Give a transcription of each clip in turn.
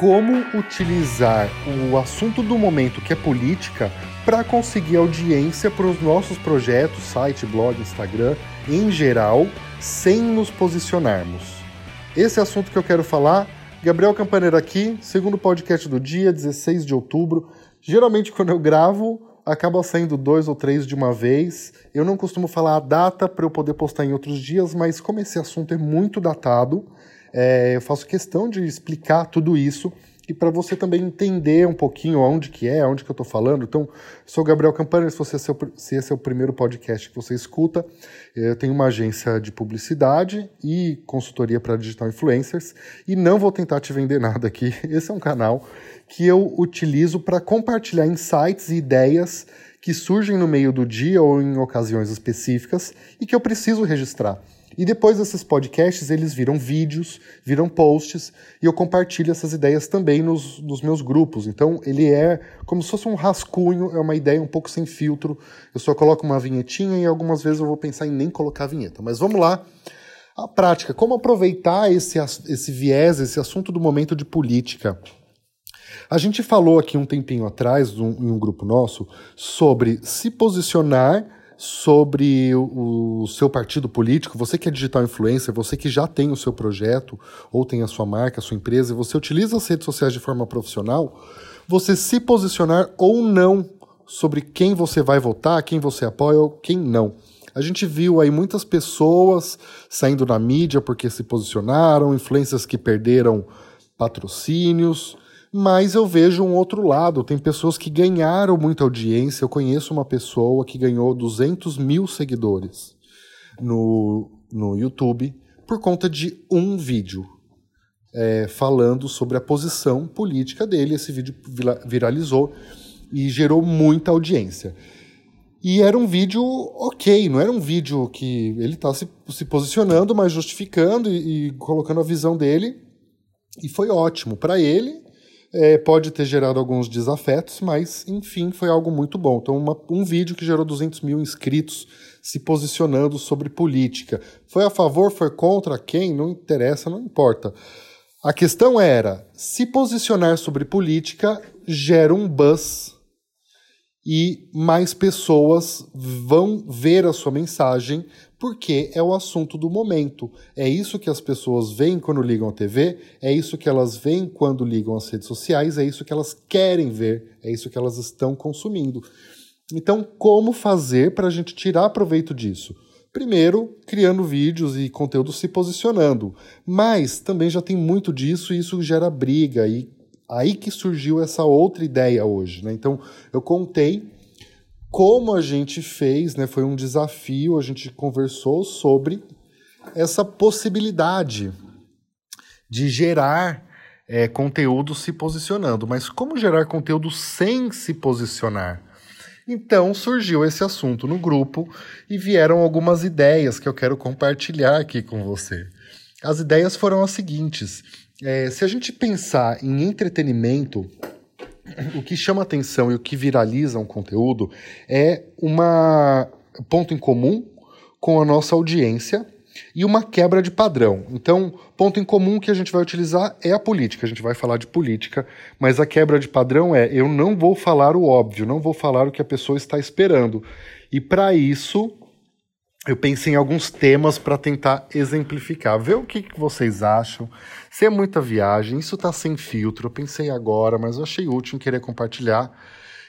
como utilizar o assunto do momento, que é política, para conseguir audiência para os nossos projetos, site, blog, Instagram, em geral, sem nos posicionarmos. Esse é assunto que eu quero falar. Gabriel Campaneira aqui, segundo podcast do dia, 16 de outubro. Geralmente, quando eu gravo, acaba saindo dois ou três de uma vez. Eu não costumo falar a data para eu poder postar em outros dias, mas como esse assunto é muito datado, é, eu faço questão de explicar tudo isso e para você também entender um pouquinho onde que é, onde que eu estou falando. Então, sou Gabriel Campana, se, você é seu, se esse é o primeiro podcast que você escuta, eu tenho uma agência de publicidade e consultoria para digital influencers e não vou tentar te vender nada aqui. Esse é um canal que eu utilizo para compartilhar insights e ideias que surgem no meio do dia ou em ocasiões específicas e que eu preciso registrar. E depois desses podcasts, eles viram vídeos, viram posts, e eu compartilho essas ideias também nos, nos meus grupos. Então, ele é como se fosse um rascunho, é uma ideia um pouco sem filtro. Eu só coloco uma vinhetinha e algumas vezes eu vou pensar em nem colocar a vinheta. Mas vamos lá. A prática, como aproveitar esse, esse viés, esse assunto do momento de política. A gente falou aqui um tempinho atrás, um, em um grupo nosso, sobre se posicionar sobre o, seu partido político, você que é digital influencer, você que já tem o seu projeto ou tem a sua marca, a sua empresa, e você utiliza as redes sociais de forma profissional, você se posicionar ou não sobre quem você vai votar, quem você apoia ou quem não. A gente viu aí muitas pessoas saindo na mídia porque se posicionaram, influências que perderam patrocínios, mas eu vejo um outro lado. Tem pessoas que ganharam muita audiência. Eu conheço uma pessoa que ganhou 200 mil seguidores no, no YouTube por conta de um vídeo é, falando sobre a posição política dele. Esse vídeo viralizou e gerou muita audiência. E era um vídeo ok, não era um vídeo que ele está se, se, posicionando, mas justificando e, e colocando a visão dele. E foi ótimo para ele é, pode ter gerado alguns desafetos, mas enfim, foi algo muito bom. Então, uma, um vídeo que gerou 200 mil inscritos se posicionando sobre política. Foi a favor, foi contra quem? Não interessa, não importa. A questão era: se posicionar sobre política gera um buzz e mais pessoas vão ver a sua mensagem porque é o assunto do momento. É isso que as pessoas veem quando ligam a TV, é isso que elas veem quando ligam às redes sociais, é isso que elas querem ver, é isso que elas estão consumindo. Então, como fazer para a gente tirar proveito disso? Primeiro, criando vídeos e conteúdo se posicionando. Mas também já tem muito disso e isso gera briga. E aí que surgiu essa outra ideia hoje. Né? Então, eu contei como a gente fez, né, foi um desafio, a gente conversou sobre essa possibilidade de gerar é, conteúdo se posicionando. Mas como gerar conteúdo sem se posicionar? Então surgiu esse assunto no grupo e vieram algumas ideias que eu quero compartilhar aqui com você. As ideias foram as seguintes: é, se a gente pensar em entretenimento, o que chama atenção e o que viraliza um conteúdo é uma ponto em comum com a nossa audiência e uma quebra de padrão. Então, ponto em comum que a gente vai utilizar é a política. A gente vai falar de política, mas a quebra de padrão é eu não vou falar o óbvio, não vou falar o que a pessoa está esperando. E para isso, eu pensei em alguns temas para tentar exemplificar. Ver o que, que vocês acham. Se é muita viagem, isso está sem filtro. Eu pensei agora, mas eu achei útil em querer compartilhar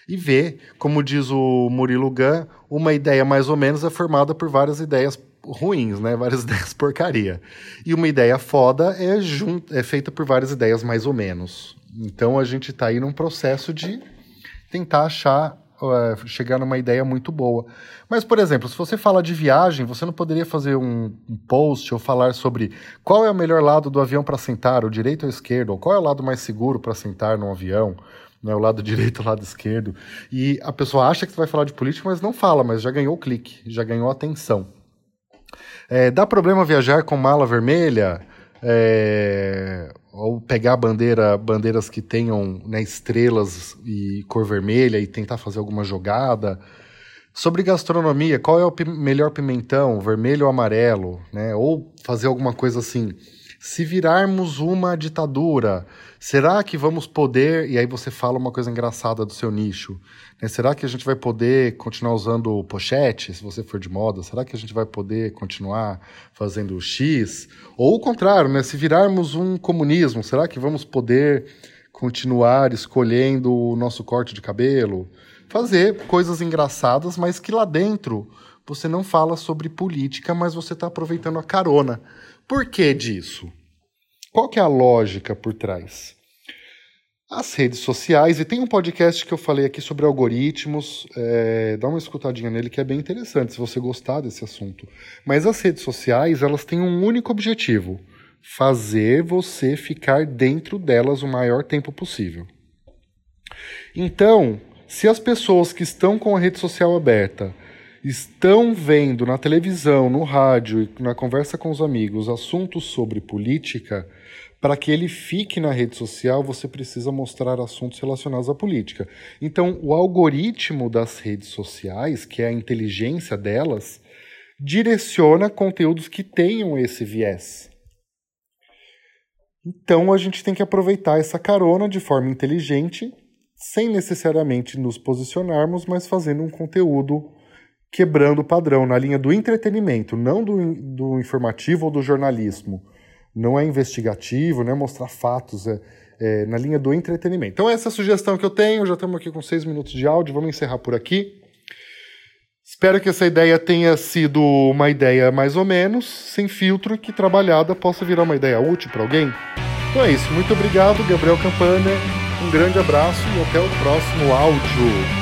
e ver, como diz o Murilo Gun, uma ideia mais ou menos é formada por várias ideias ruins, né? Várias ideias porcaria. E uma ideia foda é, jun... é feita por várias ideias mais ou menos. Então a gente está aí num processo de tentar achar uh, chegar numa ideia muito boa. Mas, por exemplo, se você fala de viagem, você não poderia fazer um, um post ou falar sobre qual é o melhor lado do avião para sentar, o direito ou esquerdo, ou qual é o lado mais seguro para sentar num avião, né, o lado direito o lado esquerdo. E a pessoa acha que você vai falar de política, mas não fala, mas já ganhou o clique, já ganhou atenção. É, dá problema viajar com mala vermelha? É, ou pegar bandeira, bandeiras que tenham né, estrelas e cor vermelha e tentar fazer alguma jogada. Sobre gastronomia, qual é o melhor pimentão, vermelho ou amarelo, né? Ou fazer alguma coisa assim. Se virarmos uma ditadura, será que vamos poder. E aí você fala uma coisa engraçada do seu nicho. Né? Será que a gente vai poder continuar usando pochete, se você for de moda? Será que a gente vai poder continuar fazendo X? Ou o contrário, né? Se virarmos um comunismo, será que vamos poder continuar escolhendo o nosso corte de cabelo? Fazer coisas engraçadas, mas que lá dentro você não fala sobre política, mas você está aproveitando a carona. Por que disso? Qual que é a lógica por trás? As redes sociais, e tem um podcast que eu falei aqui sobre algoritmos, é, dá uma escutadinha nele que é bem interessante, se você gostar desse assunto. Mas as redes sociais, elas têm um único objetivo, fazer você ficar dentro delas o maior tempo possível. Então, se as pessoas que estão com a rede social aberta estão vendo na televisão, no rádio e na conversa com os amigos assuntos sobre política, para que ele fique na rede social, você precisa mostrar assuntos relacionados à política. Então, o algoritmo das redes sociais, que é a inteligência delas, direciona conteúdos que tenham esse viés. Então, a gente tem que aproveitar essa carona de forma inteligente, sem necessariamente nos posicionarmos, mas fazendo um conteúdo quebrando o padrão na linha do entretenimento, não do, do informativo ou do jornalismo. Não é investigativo, não é mostrar fatos, é, é na linha do entretenimento. Então, essa é a sugestão que eu tenho. Já estamos aqui com seis minutos de áudio, vamos encerrar por aqui. Espero que essa ideia tenha sido uma ideia mais ou menos, sem filtro, e que trabalhada possa virar uma ideia útil para alguém. Então é isso. Muito obrigado, Gabriel Campana. Um grande abraço e até o próximo áudio.